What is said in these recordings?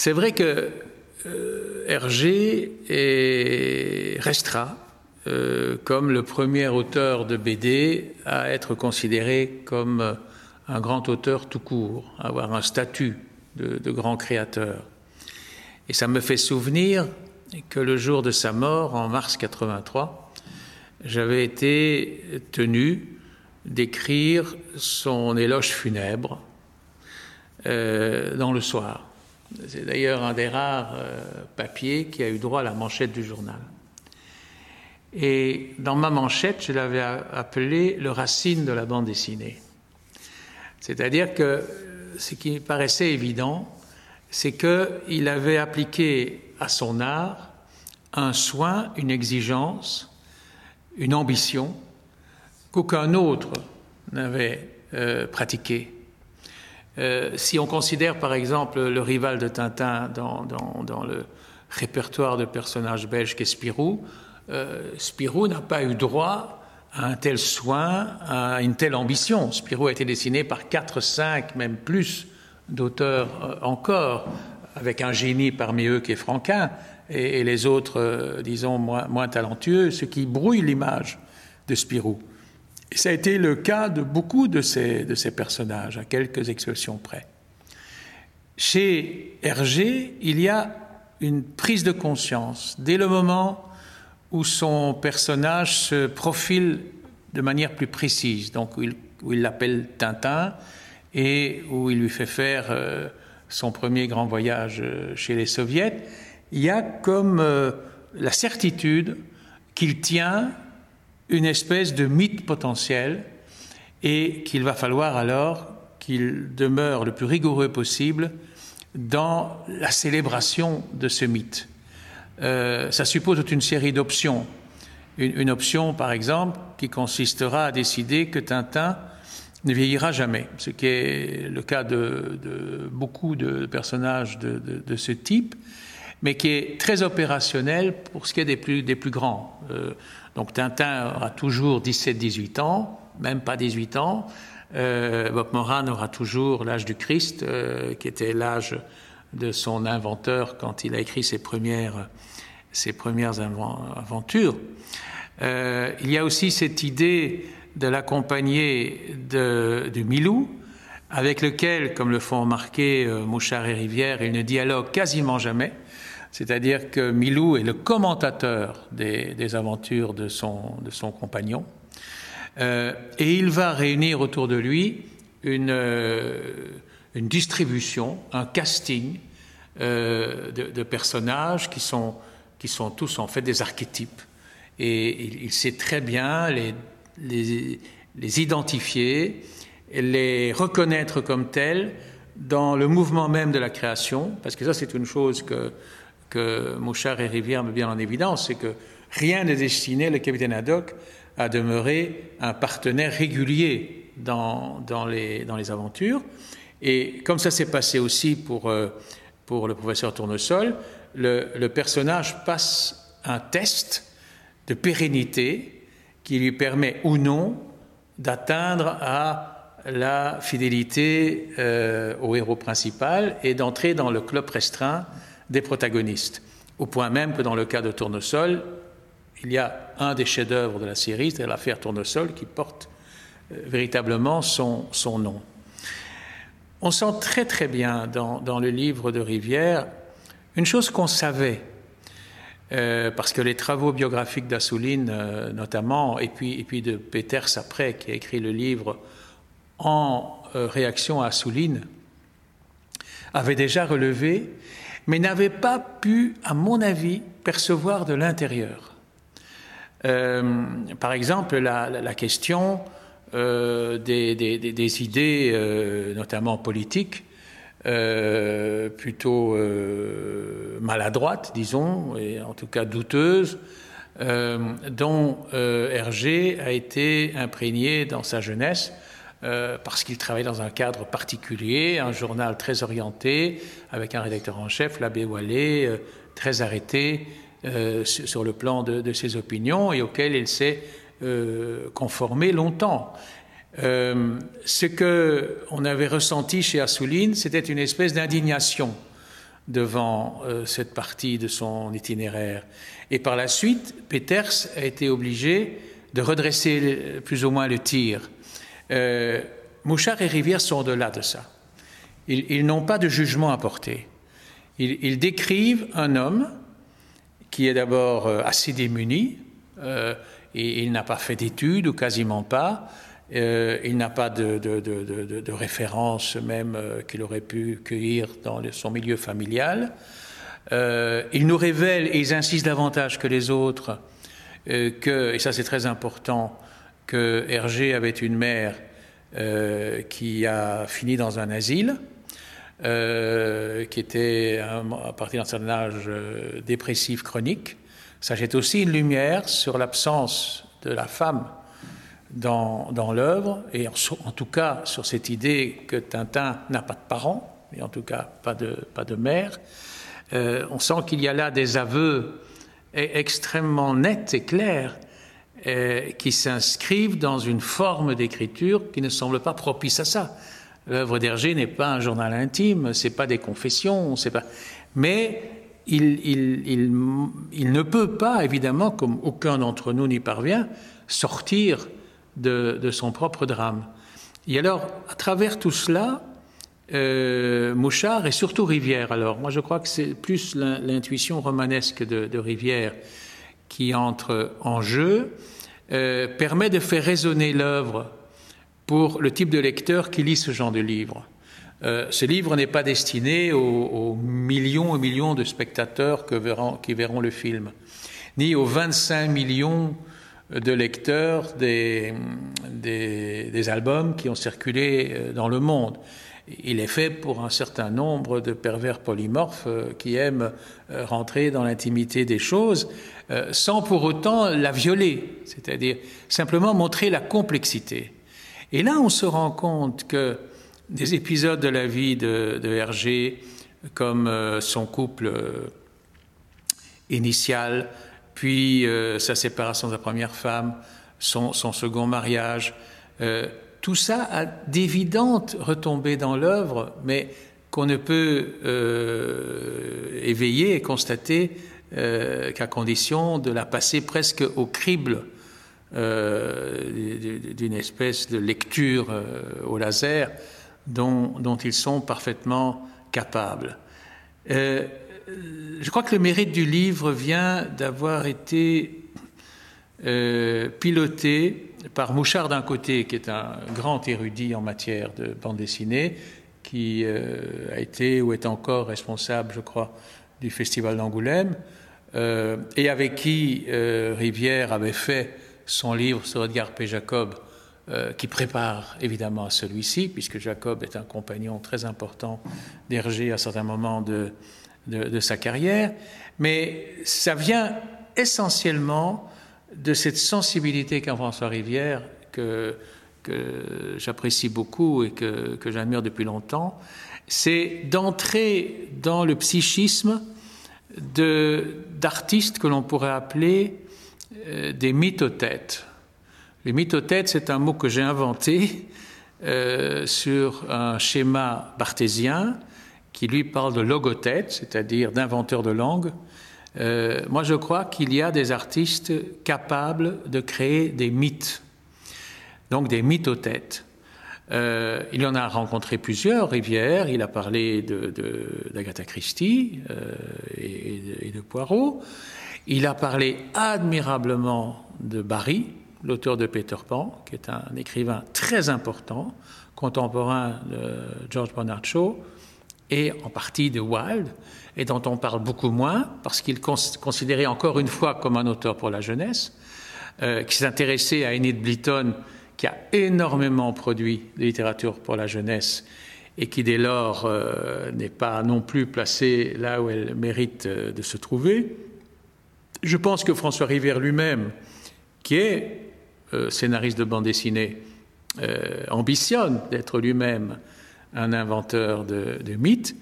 C'est vrai que Hergé est, restera comme le premier auteur de BD à être considéré comme un grand auteur tout court, avoir un statut de, de grand créateur. Et ça me fait souvenir que le jour de sa mort, en mars 83, j'avais été tenu d'écrire son éloge funèbre euh, dans le soir. C'est d'ailleurs un des rares euh, papiers qui a eu droit à la manchette du journal. Et dans ma manchette, je l'avais appelé le racine de la bande dessinée. C'est-à-dire que ce qui paraissait évident, c'est qu'il avait appliqué à son art un soin, une exigence, une ambition qu'aucun autre n'avait euh, pratiqué. Euh, si on considère par exemple le rival de Tintin dans, le répertoire de personnages belges qu'est Spirou, euh, Spirou n'a pas eu droit à un tel soin, à une telle ambition. Spirou a été dessiné par quatre, cinq, même plus d'auteurs euh, encore, avec un génie parmi eux qui est Franquin, et, les autres, disons, moins, talentueux, ce qui brouille l'image de Spirou. Et ça a été le cas de beaucoup de ces, personnages, à quelques exceptions près. Chez Hergé, il y a une prise de conscience dès le moment où son personnage se profile de manière plus précise, donc où il l'appelle Tintin et où il lui fait faire euh, son premier grand voyage euh, chez les soviets, il y a comme euh, la certitude qu'il tient une espèce de mythe potentiel et qu'il va falloir alors qu'il demeure le plus rigoureux possible dans la célébration de ce mythe. Euh, ça suppose toute une série d'options. Une, option, par exemple, qui consistera à décider que Tintin ne vieillira jamais, ce qui est le cas de, beaucoup de personnages de, ce type, mais qui est très opérationnel pour ce qui est des plus, des plus grands. Euh, donc Tintin aura toujours 17-18 ans, même pas 18 ans. Euh, Bob Moran aura toujours l'âge du Christ, euh, qui était l'âge de son inventeur quand il a écrit ses premières, aventures. Euh, il y a aussi cette idée de l'accompagner du Milou, avec lequel, comme le font remarquer Mouchard et Rivière, il ne dialogue quasiment jamais. C'est-à-dire que Milou est le commentateur des, aventures de son, compagnon. Euh, et il va réunir autour de lui une, euh, distribution, un casting euh, de, personnages qui sont, tous en fait des archétypes. Et il, sait très bien les les, les identifier, les reconnaître comme tels dans le mouvement même de la création, parce que ça c'est une chose que, que Mouchard et Rivière mettent bien en évidence, c'est que rien n'est destiné, le capitaine Haddock, à demeurer un partenaire régulier dans, dans, les, dans les aventures. Et comme ça s'est passé aussi pour, euh, pour le professeur Tournesol, le, le personnage passe un test de pérennité qui lui permet ou non d'atteindre à la fidélité euh, au héros principal et d'entrer dans le club restreint des protagonistes. Au point même que dans le cas de Tournesol, il y a un des chefs-d'œuvre de la série, c'est l'affaire Tournesol, qui porte euh, véritablement son, nom. On sent très très bien dans, dans le livre de Rivière une chose qu'on savait euh, parce que les travaux biographiques d'Assouline, euh, notamment, et puis, et puis de Peters après, qui a écrit le livre en réaction à Assouline, avaient déjà relevé, mais n'avaient pas pu, à mon avis, percevoir de l'intérieur. par exemple, la, question des, des, idées, notamment politiques, euh, plutôt euh, maladroite, disons, et en tout cas douteuse, euh, dont euh, Hergé a été imprégné dans sa jeunesse euh, parce qu'il travaillait dans un cadre particulier, un journal très orienté, avec un rédacteur en chef, l'abbé Wallet, euh, très arrêté sur le plan de, de, ses opinions et auquel il s'est conformé longtemps. Euh, ce que on avait ressenti chez Assouline, c'était une espèce d'indignation devant cette partie de son itinéraire. Et par la suite, Peters a été obligé de redresser plus ou moins le tir. Mouchard et Rivière sont au-delà de ça. Ils, n'ont pas de jugement à porter. Ils, décrivent un homme qui est d'abord euh, assez démuni, euh, et il n'a pas fait d'études ou quasiment pas. Euh, il n'a pas de, de, même qu'il aurait pu cueillir dans son milieu familial. il nous révèle, et ils insistent davantage que les autres, que, et ça c'est très important, que Hergé avait une mère qui a fini dans un asile, euh, qui était à partir d'un certain âge euh, dépressif chronique. Ça jette aussi une lumière sur l'absence de la femme dans, dans l'œuvre, et en, tout cas sur cette idée que Tintin n'a pas de parents, et en tout cas pas de, pas de mère. Euh, on sent qu'il y a là des aveux e-, extrêmement nets et clairs qui s'inscrivent dans une forme d'écriture qui ne semble pas propice à ça. L'œuvre d'Hergé n'est pas un journal intime, c'est pas des confessions, c'est pas. Mais il, il, ne peut pas, évidemment, comme aucun d'entre nous n'y parvient, sortir de, son propre drame. Et alors, à travers tout cela, euh, Mouchard et surtout Rivière, alors, moi je crois que c'est plus l'intuition romanesque de, Rivière qui entre en jeu, euh, permet de faire résonner l'œuvre pour le type de lecteur qui lit ce genre de livre. Euh, ce livre n'est pas destiné aux, millions et millions de spectateurs qui verront le film, ni aux 25 millions de lecteurs des, albums qui ont circulé euh, dans le monde. Il est fait pour un certain nombre de pervers polymorphes euh, qui aiment rentrer dans l'intimité des choses sans pour autant la violer, c'est-à-dire simplement montrer la complexité. Et là, on se rend compte que des épisodes de la vie de, Hergé, comme euh, son couple euh, initial, puis euh, sa séparation de sa première femme, son, second mariage, tout ça a d'évidentes retombées dans l'œuvre, mais qu'on ne peut éveiller et constater qu'à condition de la passer presque au crible euh, d'une espèce de lecture euh, au laser dont, ils sont parfaitement capables. Euh, je crois que le mérite du livre vient d'avoir été piloté par Mouchard d'un côté, qui est un grand érudit en matière de bande dessinée, qui a été ou est encore responsable, je crois, du Festival d'Angoulême, et avec qui Rivière avait fait son livre sur Edgar P. Jacob, euh, qui prépare évidemment celui-ci, puisque Jacob est un compagnon très important d'Hergé à certains moments de, de, sa carrière. Mais ça vient essentiellement de cette sensibilité qu'a François Rivière, que, j'apprécie beaucoup et que, que j'admire depuis longtemps, c'est d'entrer dans le psychisme d'artistes que l'on pourrait appeler euh, des mythothètes. Les mythothètes, c'est un mot que j'ai inventé euh, sur un schéma barthésien qui lui parle de logothète, c'est-à-dire d'inventeur de langue. Euh, moi, je crois qu'il y a des artistes capables de créer des mythes, donc des mythothètes. il en a rencontré plusieurs, Rivière, il a parlé d'Agatha Christie et, et, de Poirot. Il a parlé admirablement de Barry, l'auteur de Peter Pan, qui est un écrivain très important, contemporain de George Bernard Shaw, et en partie de Wilde, et dont on parle beaucoup moins, parce qu'il est encore une fois comme un auteur pour la jeunesse, euh, qui s'est intéressé à Enid Blyton, qui a énormément produit de littérature pour la jeunesse, et qui dès lors euh, n'est pas non plus placée là où elle mérite euh, de se trouver. Je pense que François Rivière lui-même, qui est scénariste de bande dessinée, ambitionne d'être lui-même un inventeur de, mythes,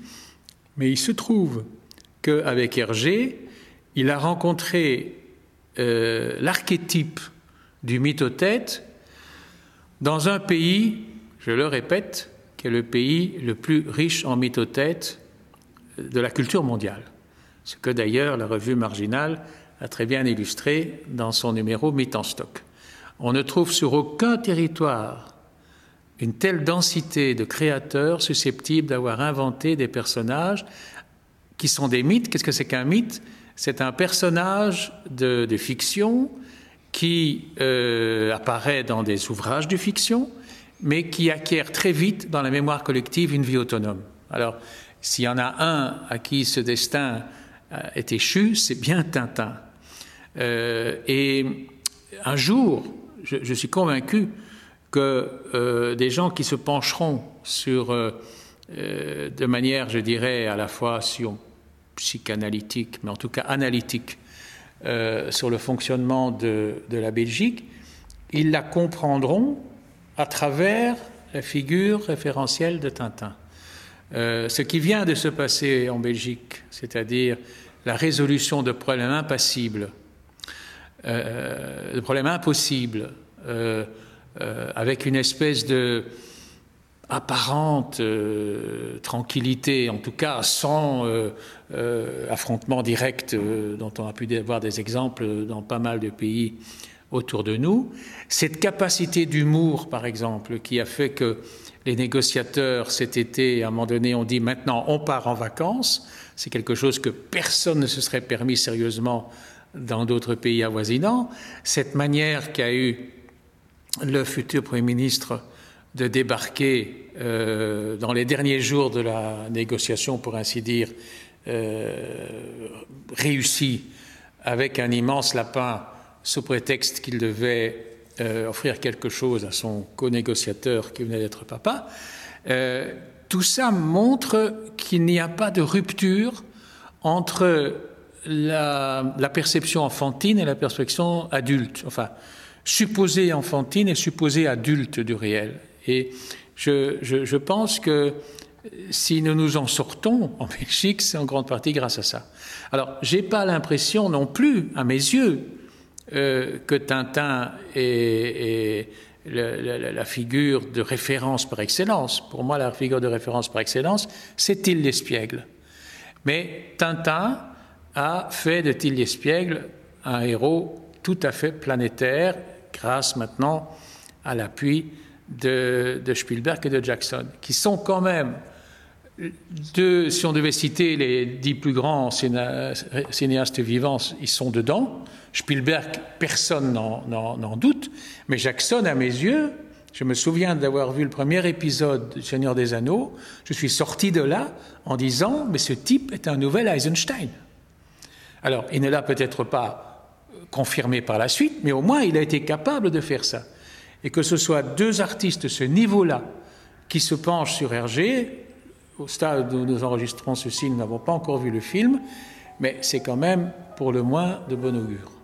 mais il se trouve qu'avec Hergé, il a rencontré euh, l'archétype du mythothète dans un pays, je le répète, qui est le pays le plus riche en mythothètes de la culture mondiale. Ce que d'ailleurs la revue marginale a très bien illustré dans son numéro Mythe en stock. On ne trouve sur aucun territoire une telle densité de créateurs susceptibles d'avoir inventé des personnages qui sont des mythes. Qu'est-ce que c'est qu'un mythe? C'est un personnage de, fiction qui euh, apparaît dans des ouvrages de fiction, mais qui acquiert très vite dans la mémoire collective une vie autonome. Alors, s'il y en a un à qui ce destin euh, est échu, c'est bien Tintin. Euh, et un jour, je, suis convaincu que euh, des gens qui se pencheront sur, de manière, je dirais, à la fois psychanalytique, mais en tout cas analytique, sur le fonctionnement de, de la Belgique, ils la comprendront à travers la figure référentielle de Tintin. Euh, ce qui vient de se passer en Belgique, c'est-à-dire la résolution de problèmes impassibles, euh, de problèmes impossibles, euh, avec une espèce de apparente tranquillité, en tout cas sans affrontement direct, dont on a pu avoir des exemples dans pas mal de pays autour de nous. Cette capacité d'humour, par exemple, qui a fait que les négociateurs cet été, à un moment donné, ont dit maintenant on part en vacances, c'est quelque chose que personne ne se serait permis sérieusement dans d'autres pays avoisinants. Cette manière qu'a eu le futur Premier ministre de débarquer euh, dans les derniers jours de la négociation, pour ainsi dire, euh, réussi avec un immense lapin sous prétexte qu'il devait euh, offrir quelque chose à son co-négociateur qui venait d'être papa, euh, tout ça montre qu'il n'y a pas de rupture entre la, perception enfantine et la perception adulte, enfin supposée enfantine et supposée adulte du réel. Et je, pense que si nous nous en sortons en Belgique, c'est en grande partie grâce à ça. Alors, j'ai pas l'impression non plus, à mes yeux, euh, que Tintin est, la, figure de référence par excellence. Pour moi, la figure de référence par excellence, c'est Till d'Espiègle. Mais Tintin a fait de Till d'Espiègle un héros tout à fait planétaire, grâce maintenant à l'appui de, Spielberg et de Jackson, qui sont quand même deux, si on devait citer les dix plus grands cinéastes vivants, ils sont dedans. Spielberg, personne n'en doute, mais Jackson, à mes yeux, je me souviens d'avoir vu le premier épisode du Seigneur des Anneaux, je suis sorti de là en disant, mais ce type est un nouvel Eisenstein. Alors, il ne l'a peut-être pas confirmé par la suite, mais au moins il a été capable de faire ça. Et que ce soit deux artistes de ce niveau-là qui se penchent sur Hergé, au stade où nous enregistrons ceci, nous n'avons pas encore vu le film, mais c'est quand même pour le moins de bon augure.